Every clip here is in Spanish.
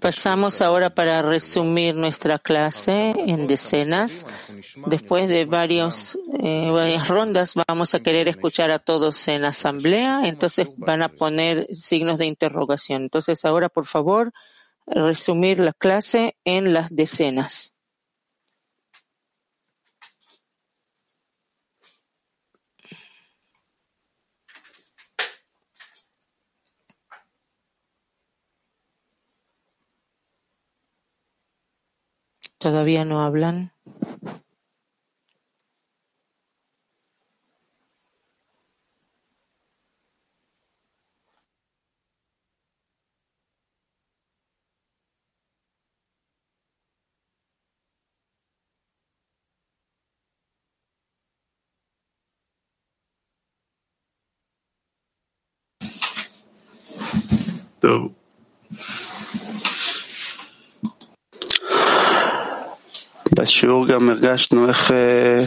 Pasamos ahora para resumir nuestra clase en decenas. Después de varios, eh, varias rondas vamos a querer escuchar a todos en asamblea, entonces van a poner signos de interrogación. Entonces ahora, por favor, resumir la clase en las decenas. ¿Todavía no hablan?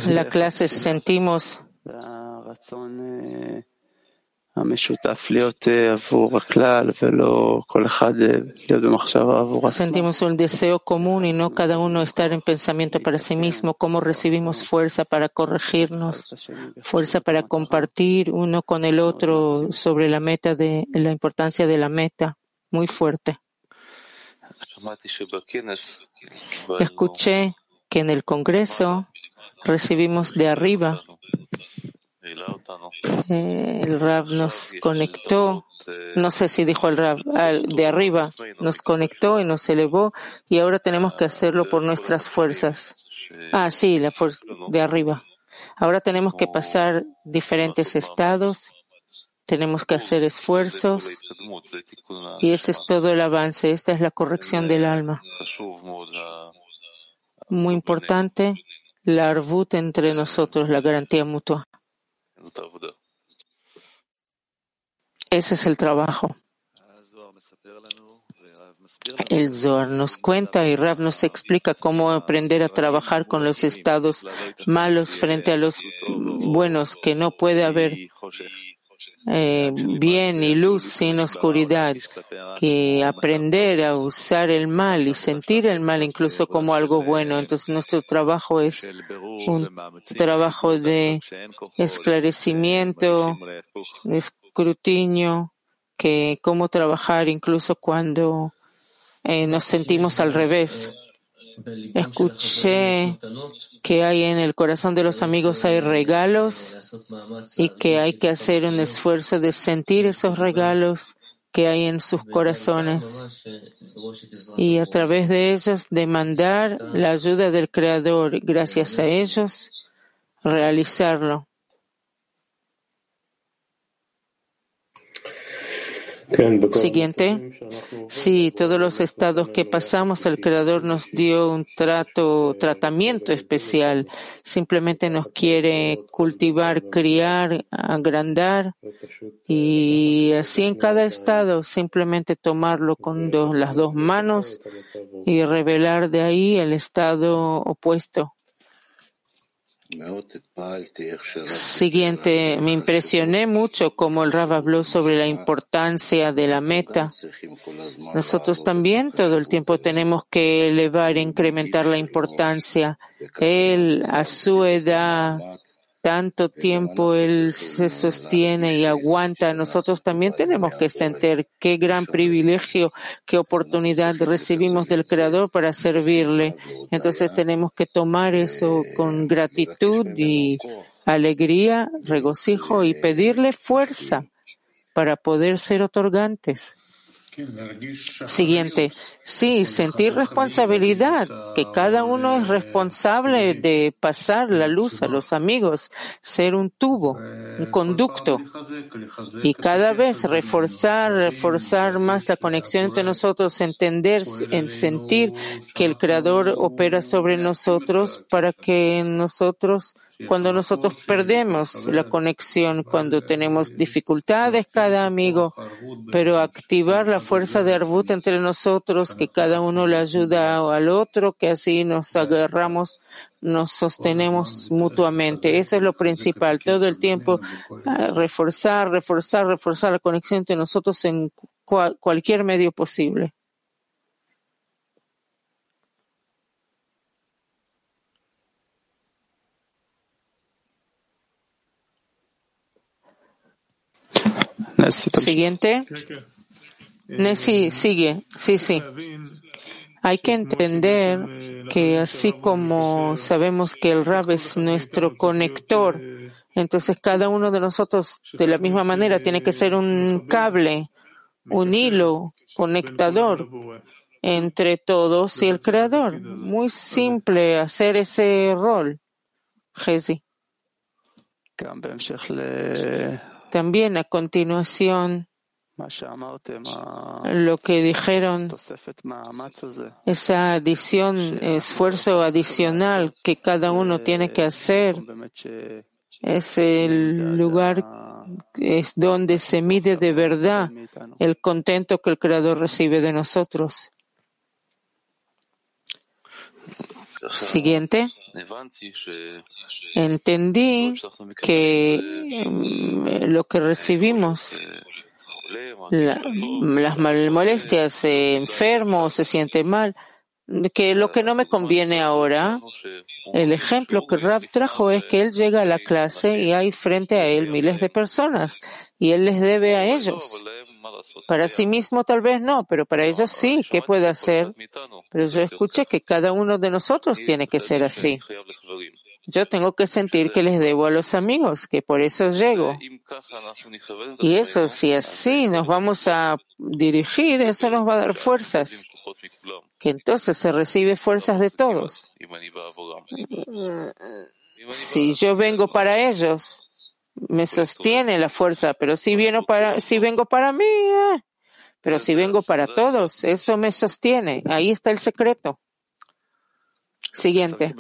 La clase sentimos Sentimos un deseo común y no cada uno estar en pensamiento para sí mismo, cómo recibimos fuerza para corregirnos, fuerza para compartir uno con el otro sobre la meta de la importancia de la meta, muy fuerte. Escuché que en el Congreso recibimos de arriba. Eh, el Rab nos conectó, no sé si dijo el Rab, de arriba, nos conectó y nos elevó y ahora tenemos que hacerlo por nuestras fuerzas. Ah, sí, la fuerza de arriba. Ahora tenemos que pasar diferentes estados, tenemos que hacer esfuerzos y ese es todo el avance, esta es la corrección del alma muy importante, la arbut entre nosotros, la garantía mutua. Ese es el trabajo. El Zohar nos cuenta y Rav nos explica cómo aprender a trabajar con los estados malos frente a los buenos, que no puede haber eh, bien y luz sin oscuridad, que aprender a usar el mal y sentir el mal incluso como algo bueno. Entonces nuestro trabajo es un trabajo de esclarecimiento, de escrutinio, que cómo trabajar incluso cuando eh, nos sentimos al revés. Escuché que hay en el corazón de los amigos hay regalos y que hay que hacer un esfuerzo de sentir esos regalos que hay en sus corazones y a través de ellos demandar la ayuda del Creador, gracias a ellos realizarlo. Siguiente. Sí, todos los estados que pasamos, el Creador nos dio un trato, tratamiento especial. Simplemente nos quiere cultivar, criar, agrandar y así en cada estado simplemente tomarlo con las dos manos y revelar de ahí el estado opuesto. Siguiente, me impresioné mucho como el Rab habló sobre la importancia de la meta. Nosotros también todo el tiempo tenemos que elevar e incrementar la importancia. Él, a su edad, tanto tiempo Él se sostiene y aguanta, nosotros también tenemos que sentir qué gran privilegio, qué oportunidad recibimos del Creador para servirle. Entonces tenemos que tomar eso con gratitud y alegría, regocijo y pedirle fuerza para poder ser otorgantes. Siguiente. Sí, sentir responsabilidad, que cada uno es responsable de pasar la luz a los amigos, ser un tubo, un conducto. Y cada vez reforzar, reforzar más la conexión entre nosotros, entender, en sentir que el Creador opera sobre nosotros para que nosotros cuando nosotros perdemos la conexión, cuando tenemos dificultades cada amigo, pero activar la fuerza de Arbut entre nosotros, que cada uno le ayuda al otro, que así nos agarramos, nos sostenemos mutuamente. Eso es lo principal. Todo el tiempo ah, reforzar, reforzar, reforzar la conexión entre nosotros en cualquier medio posible. Siguiente. Nessi sigue. Sí, sí. Hay que entender que así como sabemos que el Rab es nuestro conector, entonces cada uno de nosotros de la misma manera tiene que ser un cable, un hilo conectador entre todos y el Creador. Muy simple hacer ese rol. Jezi. También a continuación, lo que dijeron, esa adición, esfuerzo adicional que cada uno tiene que hacer, es el lugar es donde se mide de verdad el contento que el Creador recibe de nosotros. Siguiente. Entendí que mm, lo que recibimos las molestias, eh, enfermo, se siente mal, que lo que no me conviene ahora, el ejemplo que Rav trajo es que él llega a la clase y hay frente a él miles de personas y él les debe a ellos. Para sí mismo tal vez no, pero para ellos sí, ¿qué puede hacer? Pero yo escuché que cada uno de nosotros tiene que ser así. Yo tengo que sentir que les debo a los amigos, que por eso llego. Y eso, si así nos vamos a dirigir, eso nos va a dar fuerzas. Que entonces se recibe fuerzas de todos. Si yo vengo para ellos, me sostiene la fuerza, pero si, vieno para, si vengo para mí, eh, pero si vengo para todos, eso me sostiene. Ahí está el secreto. Siguiente.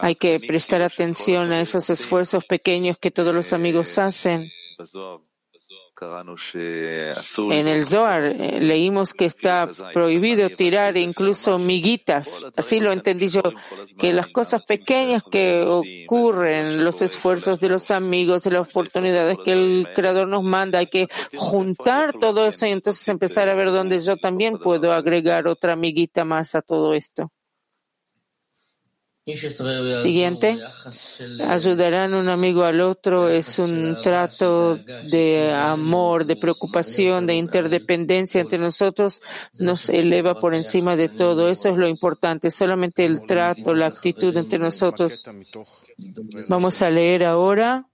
Hay que prestar atención a esos esfuerzos pequeños que todos los amigos hacen. En el Zohar eh, leímos que está prohibido tirar incluso miguitas. Así lo entendí yo, que las cosas pequeñas que ocurren, los esfuerzos de los amigos, de las oportunidades que el Creador nos manda, hay que juntar todo eso y entonces empezar a ver dónde yo también puedo agregar otra miguita más a todo esto. Siguiente, ayudarán un amigo al otro es un trato de amor, de preocupación, de interdependencia entre nosotros, nos eleva por encima de todo. Eso es lo importante, solamente el trato, la actitud entre nosotros. Vamos a leer ahora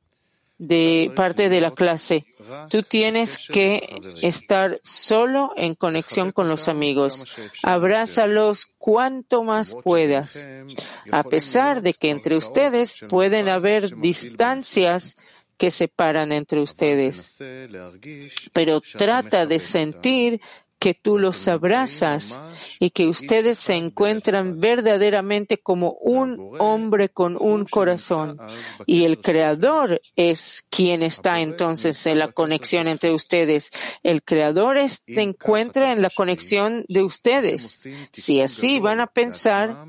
de parte de la clase. Tú tienes que estar solo en conexión con los amigos. Abrázalos cuanto más puedas. A pesar de que entre ustedes pueden haber distancias que separan entre ustedes. Pero trata de sentir que tú los abrazas y que ustedes se encuentran verdaderamente como un hombre con un corazón. Y el Creador es quien está entonces en la conexión entre ustedes. El Creador se encuentra en la conexión de ustedes. Si así van a pensar,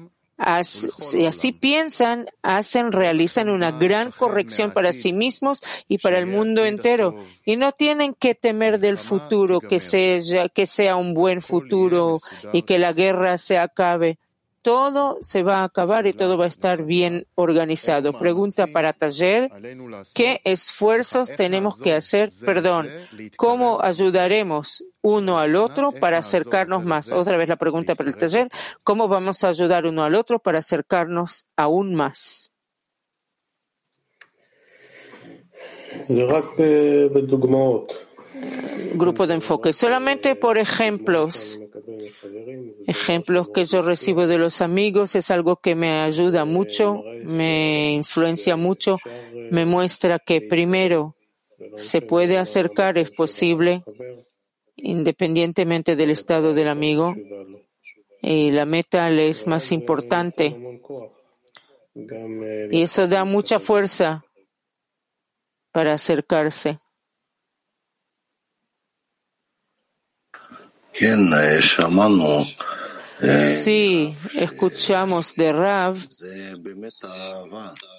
si así piensan, hacen, realizan una gran corrección para sí mismos y para el mundo entero. Y no tienen que temer del futuro, que sea, que sea un buen futuro y que la guerra se acabe todo se va a acabar y todo va a estar bien organizado. Pregunta para taller, ¿qué esfuerzos tenemos que hacer? Perdón, ¿cómo ayudaremos uno al otro para acercarnos más? Otra vez la pregunta para el taller, ¿cómo vamos a ayudar uno al otro para acercarnos aún más? Grupo de enfoque. Solamente por ejemplos, ejemplos que yo recibo de los amigos es algo que me ayuda mucho, me influencia mucho, me muestra que primero se puede acercar, es posible, independientemente del estado del amigo, y la meta le es más importante. Y eso da mucha fuerza para acercarse. Sí, escuchamos de Rav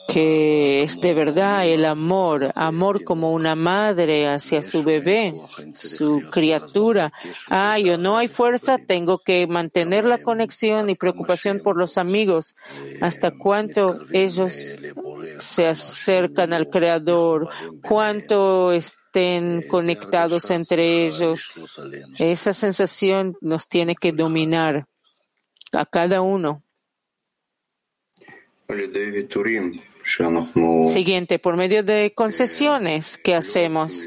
que es de verdad el amor, amor como una madre hacia su bebé, su criatura. Ah, yo no hay fuerza, tengo que mantener la conexión y preocupación por los amigos. ¿Hasta cuánto ellos se acercan al Creador? ¿Cuánto estén conectados entre ellos? Esa sensación nos tiene que dominar a cada uno. Siguiente, por medio de concesiones que hacemos,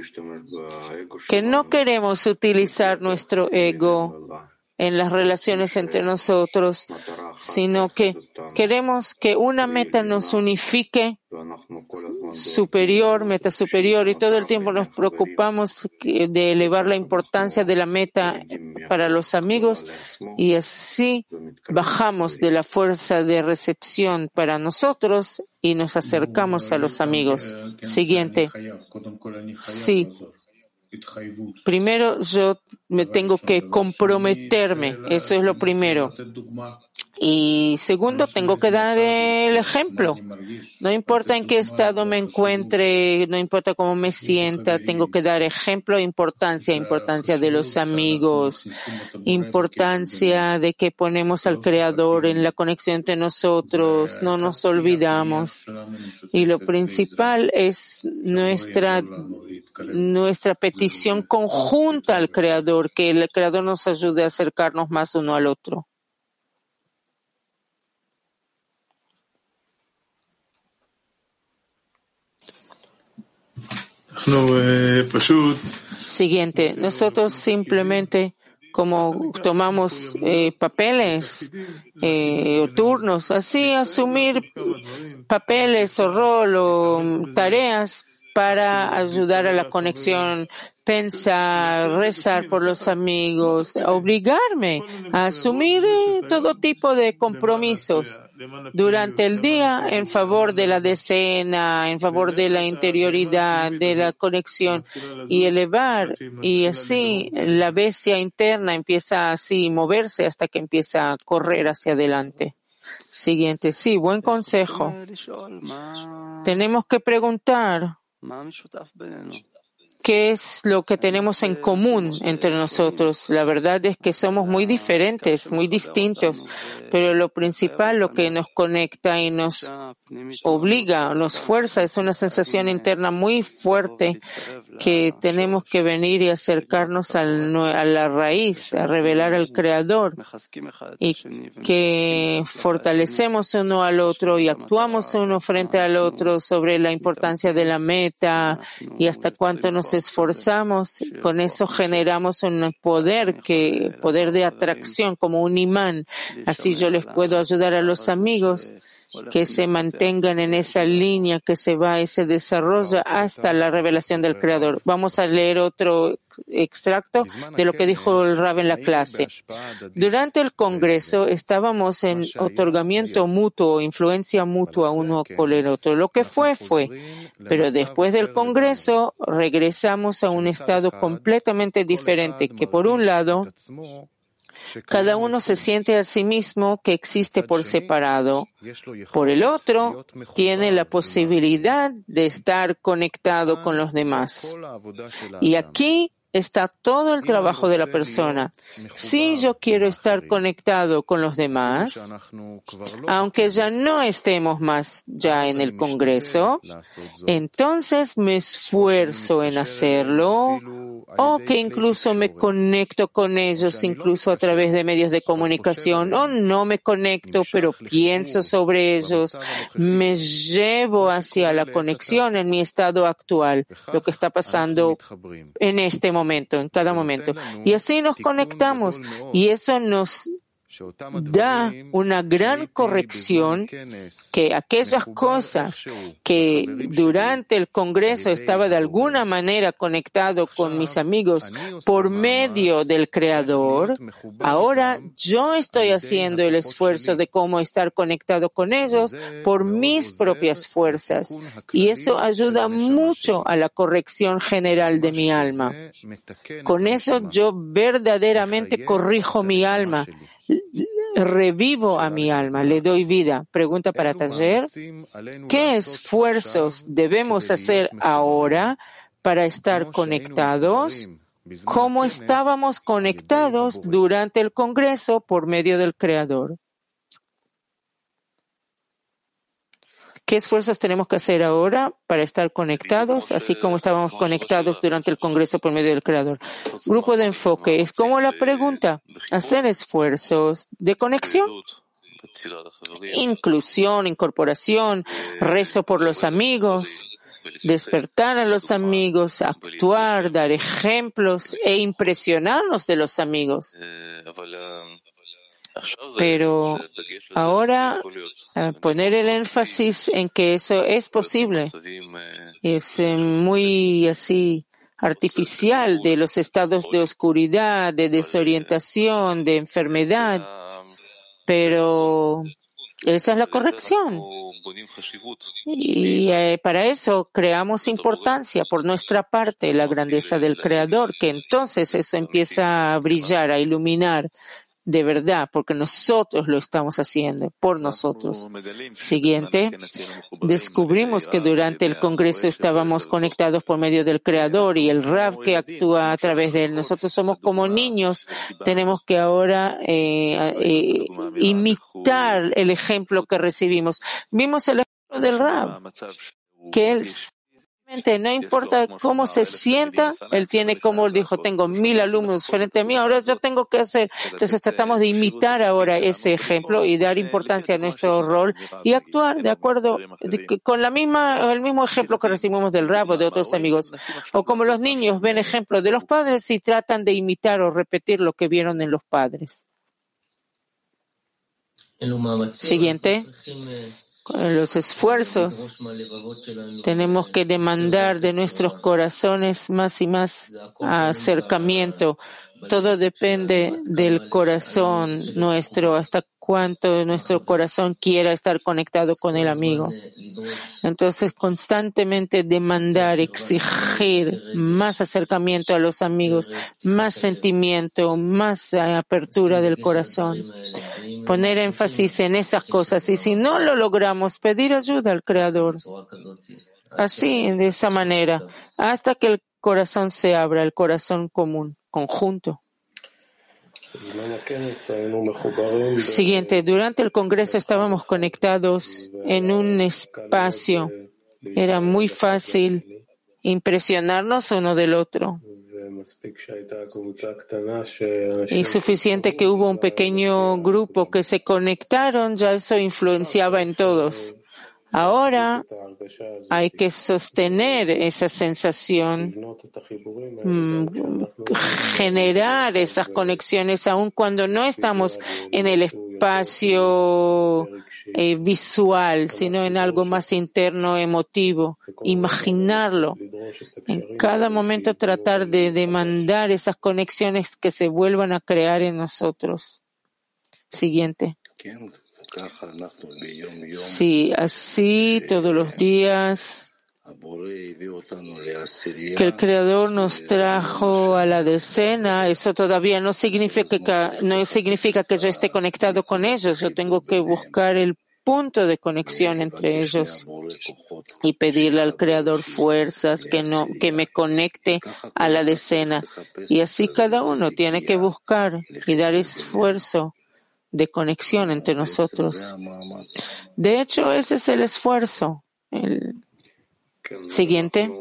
que no queremos utilizar nuestro ego en las relaciones entre nosotros, sino que queremos que una meta nos unifique superior, meta superior, y todo el tiempo nos preocupamos de elevar la importancia de la meta para los amigos y así bajamos de la fuerza de recepción para nosotros y nos acercamos a los amigos. Siguiente. Sí, Primero yo me tengo que comprometerme, eso es lo primero. Y segundo, tengo que dar el ejemplo. No importa en qué estado me encuentre, no importa cómo me sienta, tengo que dar ejemplo, importancia, importancia de los amigos, importancia de que ponemos al Creador en la conexión entre nosotros, no nos olvidamos. Y lo principal es nuestra, nuestra petición conjunta al Creador, que el Creador nos ayude a acercarnos más uno al otro. Siguiente, nosotros simplemente como tomamos eh, papeles eh, o turnos, así asumir papeles o rol o tareas para ayudar a la conexión, pensar, rezar por los amigos, obligarme a asumir eh, todo tipo de compromisos durante el día en favor de la decena, en favor de la interioridad, de la conexión y elevar. Y así la bestia interna empieza así moverse hasta que empieza a correr hacia adelante. Siguiente, sí, buen consejo. Tenemos que preguntar qué es lo que tenemos en común entre nosotros. La verdad es que somos muy diferentes, muy distintos, pero lo principal, lo que nos conecta y nos obliga, nos fuerza, es una sensación interna muy fuerte que tenemos que venir y acercarnos a la raíz, a revelar al Creador y que fortalecemos uno al otro y actuamos uno frente al otro sobre la importancia de la meta y hasta cuánto nos esforzamos, con eso generamos un poder que, poder de atracción como un imán. Así yo les puedo ayudar a los amigos que se mantengan en esa línea que se va y se desarrolla hasta la revelación del Creador. Vamos a leer otro extracto de lo que dijo el Rab en la clase. Durante el Congreso estábamos en otorgamiento mutuo, influencia mutua uno con el otro. Lo que fue, fue. Pero después del Congreso regresamos a un estado completamente diferente, que por un lado, cada uno se siente a sí mismo que existe por separado. Por el otro, tiene la posibilidad de estar conectado con los demás. Y aquí está todo el trabajo de la persona. Si yo quiero estar conectado con los demás, aunque ya no estemos más ya en el Congreso, entonces me esfuerzo en hacerlo o que incluso me conecto con ellos incluso a través de medios de comunicación o no me conecto pero pienso sobre ellos, me llevo hacia la conexión en mi estado actual, lo que está pasando en este momento, en cada momento. Y así nos conectamos. y eso nos da una gran corrección que aquellas cosas que durante el Congreso estaba de alguna manera conectado con mis amigos por medio del Creador, ahora yo estoy haciendo el esfuerzo de cómo estar conectado con ellos por mis propias fuerzas. Y eso ayuda mucho a la corrección general de mi alma. Con eso yo verdaderamente corrijo mi alma revivo a mi alma, le doy vida. Pregunta para Taller, ¿qué esfuerzos debemos hacer ahora para estar conectados? ¿Cómo estábamos conectados durante el Congreso por medio del Creador? ¿Qué esfuerzos tenemos que hacer ahora para estar conectados, así como estábamos conectados durante el Congreso por medio del Creador? Grupo de enfoque es como la pregunta, hacer esfuerzos de conexión, inclusión, incorporación, rezo por los amigos, despertar a los amigos, actuar, dar ejemplos e impresionarnos de los amigos. Pero ahora eh, poner el énfasis en que eso es posible es eh, muy así artificial de los estados de oscuridad, de desorientación, de enfermedad, pero esa es la corrección. Y eh, para eso creamos importancia por nuestra parte, la grandeza del Creador, que entonces eso empieza a brillar, a iluminar de verdad, porque nosotros lo estamos haciendo por nosotros. Siguiente, descubrimos que durante el Congreso estábamos conectados por medio del Creador y el Rav que actúa a través de él. Nosotros somos como niños, tenemos que ahora eh, eh, imitar el ejemplo que recibimos. Vimos el ejemplo del Rav, que él no importa cómo se sienta, él tiene como él dijo, tengo mil alumnos frente a mí, ahora yo tengo que hacer. Entonces tratamos de imitar ahora ese ejemplo y dar importancia a nuestro rol y actuar de acuerdo con la misma, el mismo ejemplo que recibimos del rabo de otros amigos. O como los niños ven ejemplos de los padres y tratan de imitar o repetir lo que vieron en los padres. Siguiente los esfuerzos, tenemos que demandar de nuestros corazones más y más acercamiento. Todo depende del corazón nuestro, hasta cuánto nuestro corazón quiera estar conectado con el amigo. Entonces, constantemente demandar, exigir más acercamiento a los amigos, más sentimiento, más apertura del corazón. Poner énfasis en esas cosas y si no lo logramos, pedir ayuda al Creador. Así, de esa manera, hasta que el corazón se abra, el corazón común, conjunto. Siguiente, durante el Congreso estábamos conectados en un espacio. Era muy fácil impresionarnos uno del otro. Y suficiente que hubo un pequeño grupo que se conectaron, ya eso influenciaba en todos. Ahora hay que sostener esa sensación, mm, generar esas conexiones aun cuando no estamos en el espacio eh, visual, sino en algo más interno, emotivo. Imaginarlo. En cada momento tratar de demandar esas conexiones que se vuelvan a crear en nosotros. Siguiente. Sí, así todos los días. Que el Creador nos trajo a la decena, eso todavía no significa, que, no significa que yo esté conectado con ellos. Yo tengo que buscar el punto de conexión entre ellos y pedirle al Creador fuerzas que, no, que me conecte a la decena. Y así cada uno tiene que buscar y dar esfuerzo de conexión entre nosotros. De hecho, ese es el esfuerzo. El siguiente.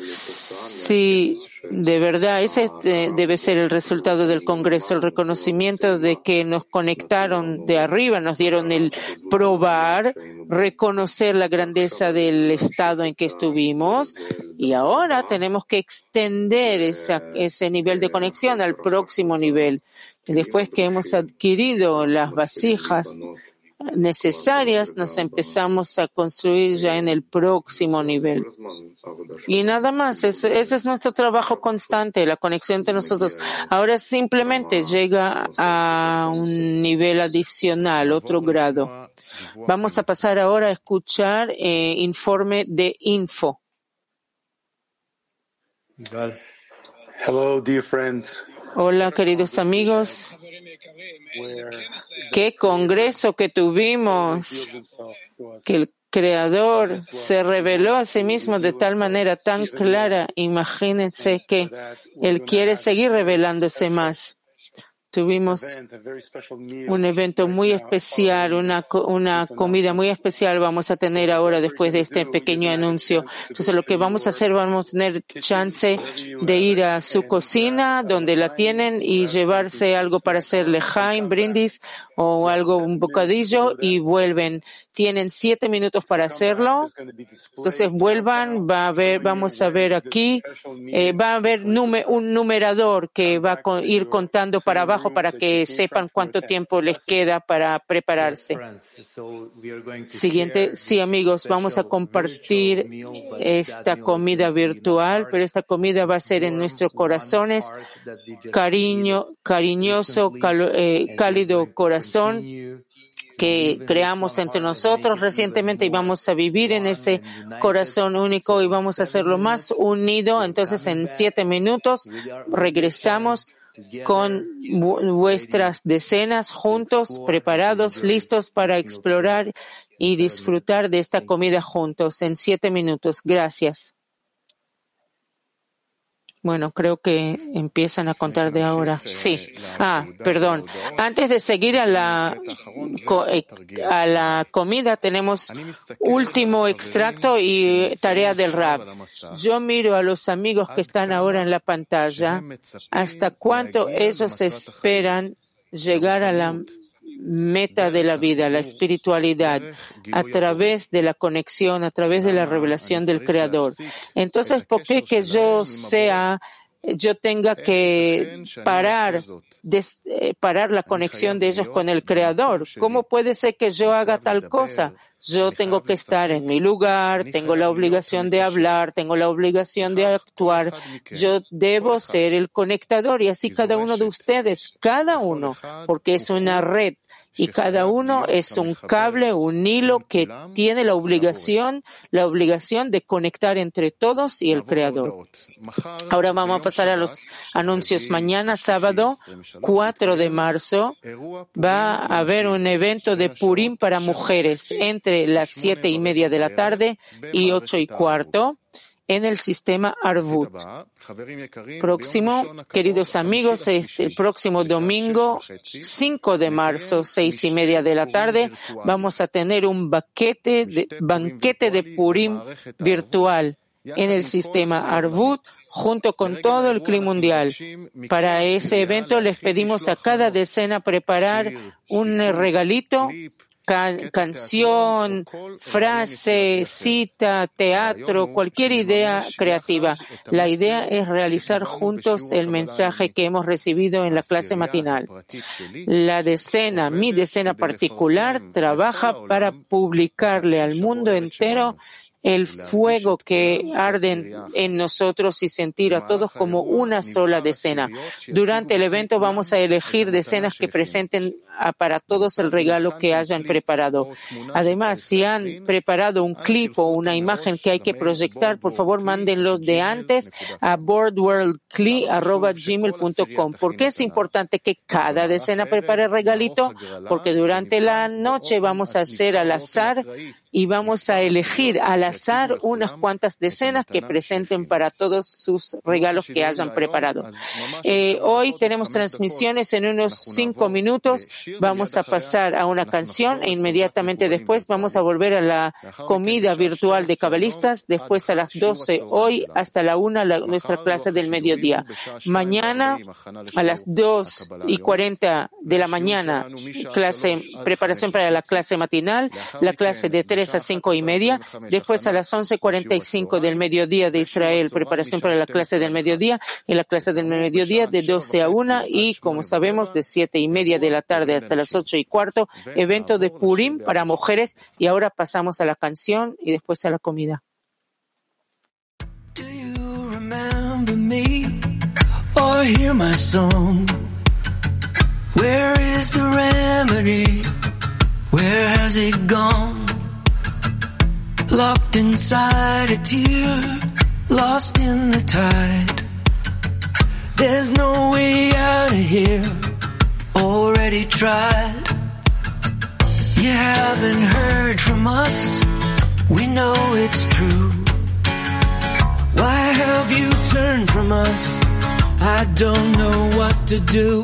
Sí, de verdad, ese debe ser el resultado del Congreso, el reconocimiento de que nos conectaron de arriba, nos dieron el probar, reconocer la grandeza del estado en que estuvimos y ahora tenemos que extender ese nivel de conexión al próximo nivel. Después que hemos adquirido las vasijas necesarias, nos empezamos a construir ya en el próximo nivel. Y nada más, ese, es nuestro trabajo constante, la conexión entre nosotros. Ahora simplemente llega a un nivel adicional, otro grado. Vamos a pasar ahora a escuchar eh, informe de info. Hello, dear friends. Hola, queridos amigos. Qué congreso que tuvimos, que el Creador se reveló a sí mismo de tal manera tan clara. Imagínense que Él quiere seguir revelándose más. Tuvimos un evento muy especial, una, una comida muy especial vamos a tener ahora después de este pequeño anuncio. Entonces lo que vamos a hacer, vamos a tener chance de ir a su cocina donde la tienen y llevarse algo para hacerle jaime, brindis o algo, un bocadillo y vuelven. Tienen siete minutos para hacerlo. Entonces vuelvan, va a ver, vamos a ver aquí, eh, va a haber un numerador que va a ir contando para abajo para que sepan cuánto tiempo les queda para prepararse. Siguiente, sí amigos, vamos a compartir esta comida virtual, pero esta comida va a ser en nuestros corazones, cariño, cariñoso, eh, cálido corazón que creamos entre nosotros recientemente y vamos a vivir en ese corazón único y vamos a hacerlo más unido. Entonces, en siete minutos regresamos con vuestras decenas juntos, preparados, listos para explorar y disfrutar de esta comida juntos en siete minutos. Gracias. Bueno, creo que empiezan a contar de ahora. Sí. Ah, perdón. Antes de seguir a la, eh, a la comida, tenemos último extracto y tarea del rap. Yo miro a los amigos que están ahora en la pantalla. ¿Hasta cuánto ellos esperan llegar a la meta de la vida, la espiritualidad, a través de la conexión, a través de la revelación del Creador. Entonces, ¿por qué que yo sea yo tenga que parar, eh, parar la conexión de ellos con el Creador. ¿Cómo puede ser que yo haga tal cosa? Yo tengo que estar en mi lugar, tengo la obligación de hablar, tengo la obligación de actuar. Yo debo ser el conectador y así cada uno de ustedes, cada uno, porque es una red y cada uno es un cable, un hilo que tiene la obligación, la obligación de conectar entre todos y el Creador. Ahora vamos a pasar a los anuncios. Mañana, sábado 4 de marzo, va a haber un evento de Purim para mujeres entre las siete y media de la tarde y ocho y cuarto en el sistema Arvut. Próximo, queridos amigos, este, el próximo domingo, 5 de marzo, seis y media de la tarde, vamos a tener un banquete de, banquete de Purim virtual en el sistema Arvut junto con todo el clima mundial. Para ese evento les pedimos a cada decena preparar un regalito canción, frase, cita, teatro, cualquier idea creativa. La idea es realizar juntos el mensaje que hemos recibido en la clase matinal. La decena, mi decena particular, trabaja para publicarle al mundo entero el fuego que arde en nosotros y sentir a todos como una sola decena. Durante el evento vamos a elegir decenas que presenten para todos el regalo que hayan preparado. Además, si han preparado un clip o una imagen que hay que proyectar, por favor, mándenlo de antes a boardworldcli.gmail.com. ¿Por qué es importante que cada decena prepare el regalito? Porque durante la noche vamos a hacer al azar y vamos a elegir al azar unas cuantas decenas que presenten para todos sus regalos que hayan preparado. Eh, hoy tenemos transmisiones en unos cinco minutos. Vamos a pasar a una canción e inmediatamente después vamos a volver a la comida virtual de cabalistas. Después a las 12 hoy hasta la una nuestra clase del mediodía. Mañana a las 2 y 40 de la mañana clase preparación para la clase matinal, la clase de 3 a cinco y media. Después a las 11.45 del mediodía de Israel, preparación para la clase del mediodía. Y la clase del mediodía de 12 a 1 y, como sabemos, de siete y media de la tarde hasta las ocho y cuarto, evento de Purim para mujeres. Y ahora pasamos a la canción y después a la comida. Where is the remedy? Where has it gone? Locked inside a tear, lost in the tide. There's no way out of here. Already tried. You haven't heard from us, we know it's true. Why have you turned from us? I don't know what to do.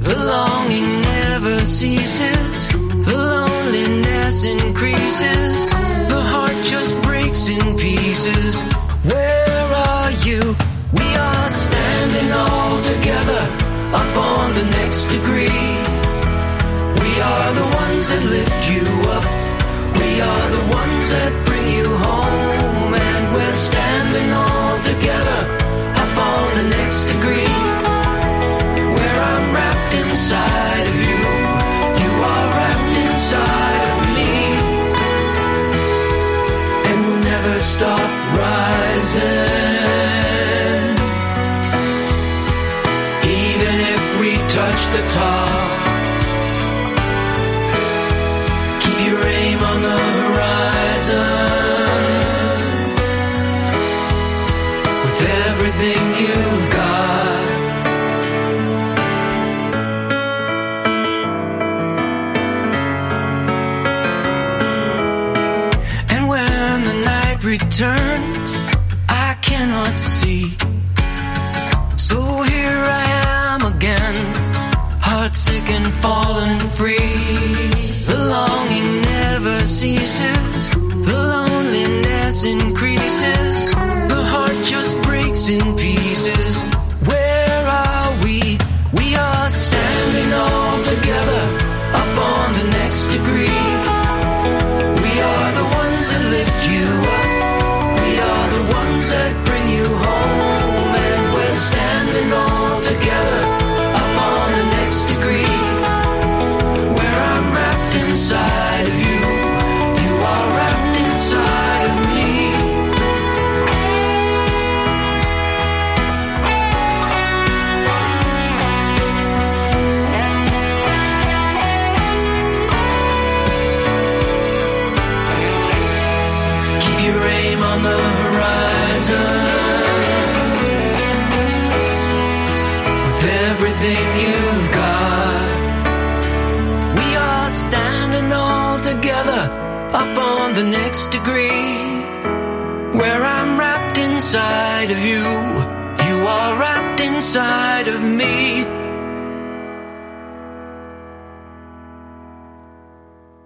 The longing never ceases, the loneliness increases, the heart just breaks in pieces. Where are you? We are standing all together up on the next degree. We are the ones that lift you up. We are the ones that bring you home. And we're standing all together up on the next degree. Where I'm wrapped inside of you. The next degree. Where I'm wrapped inside of you, you are wrapped inside of me.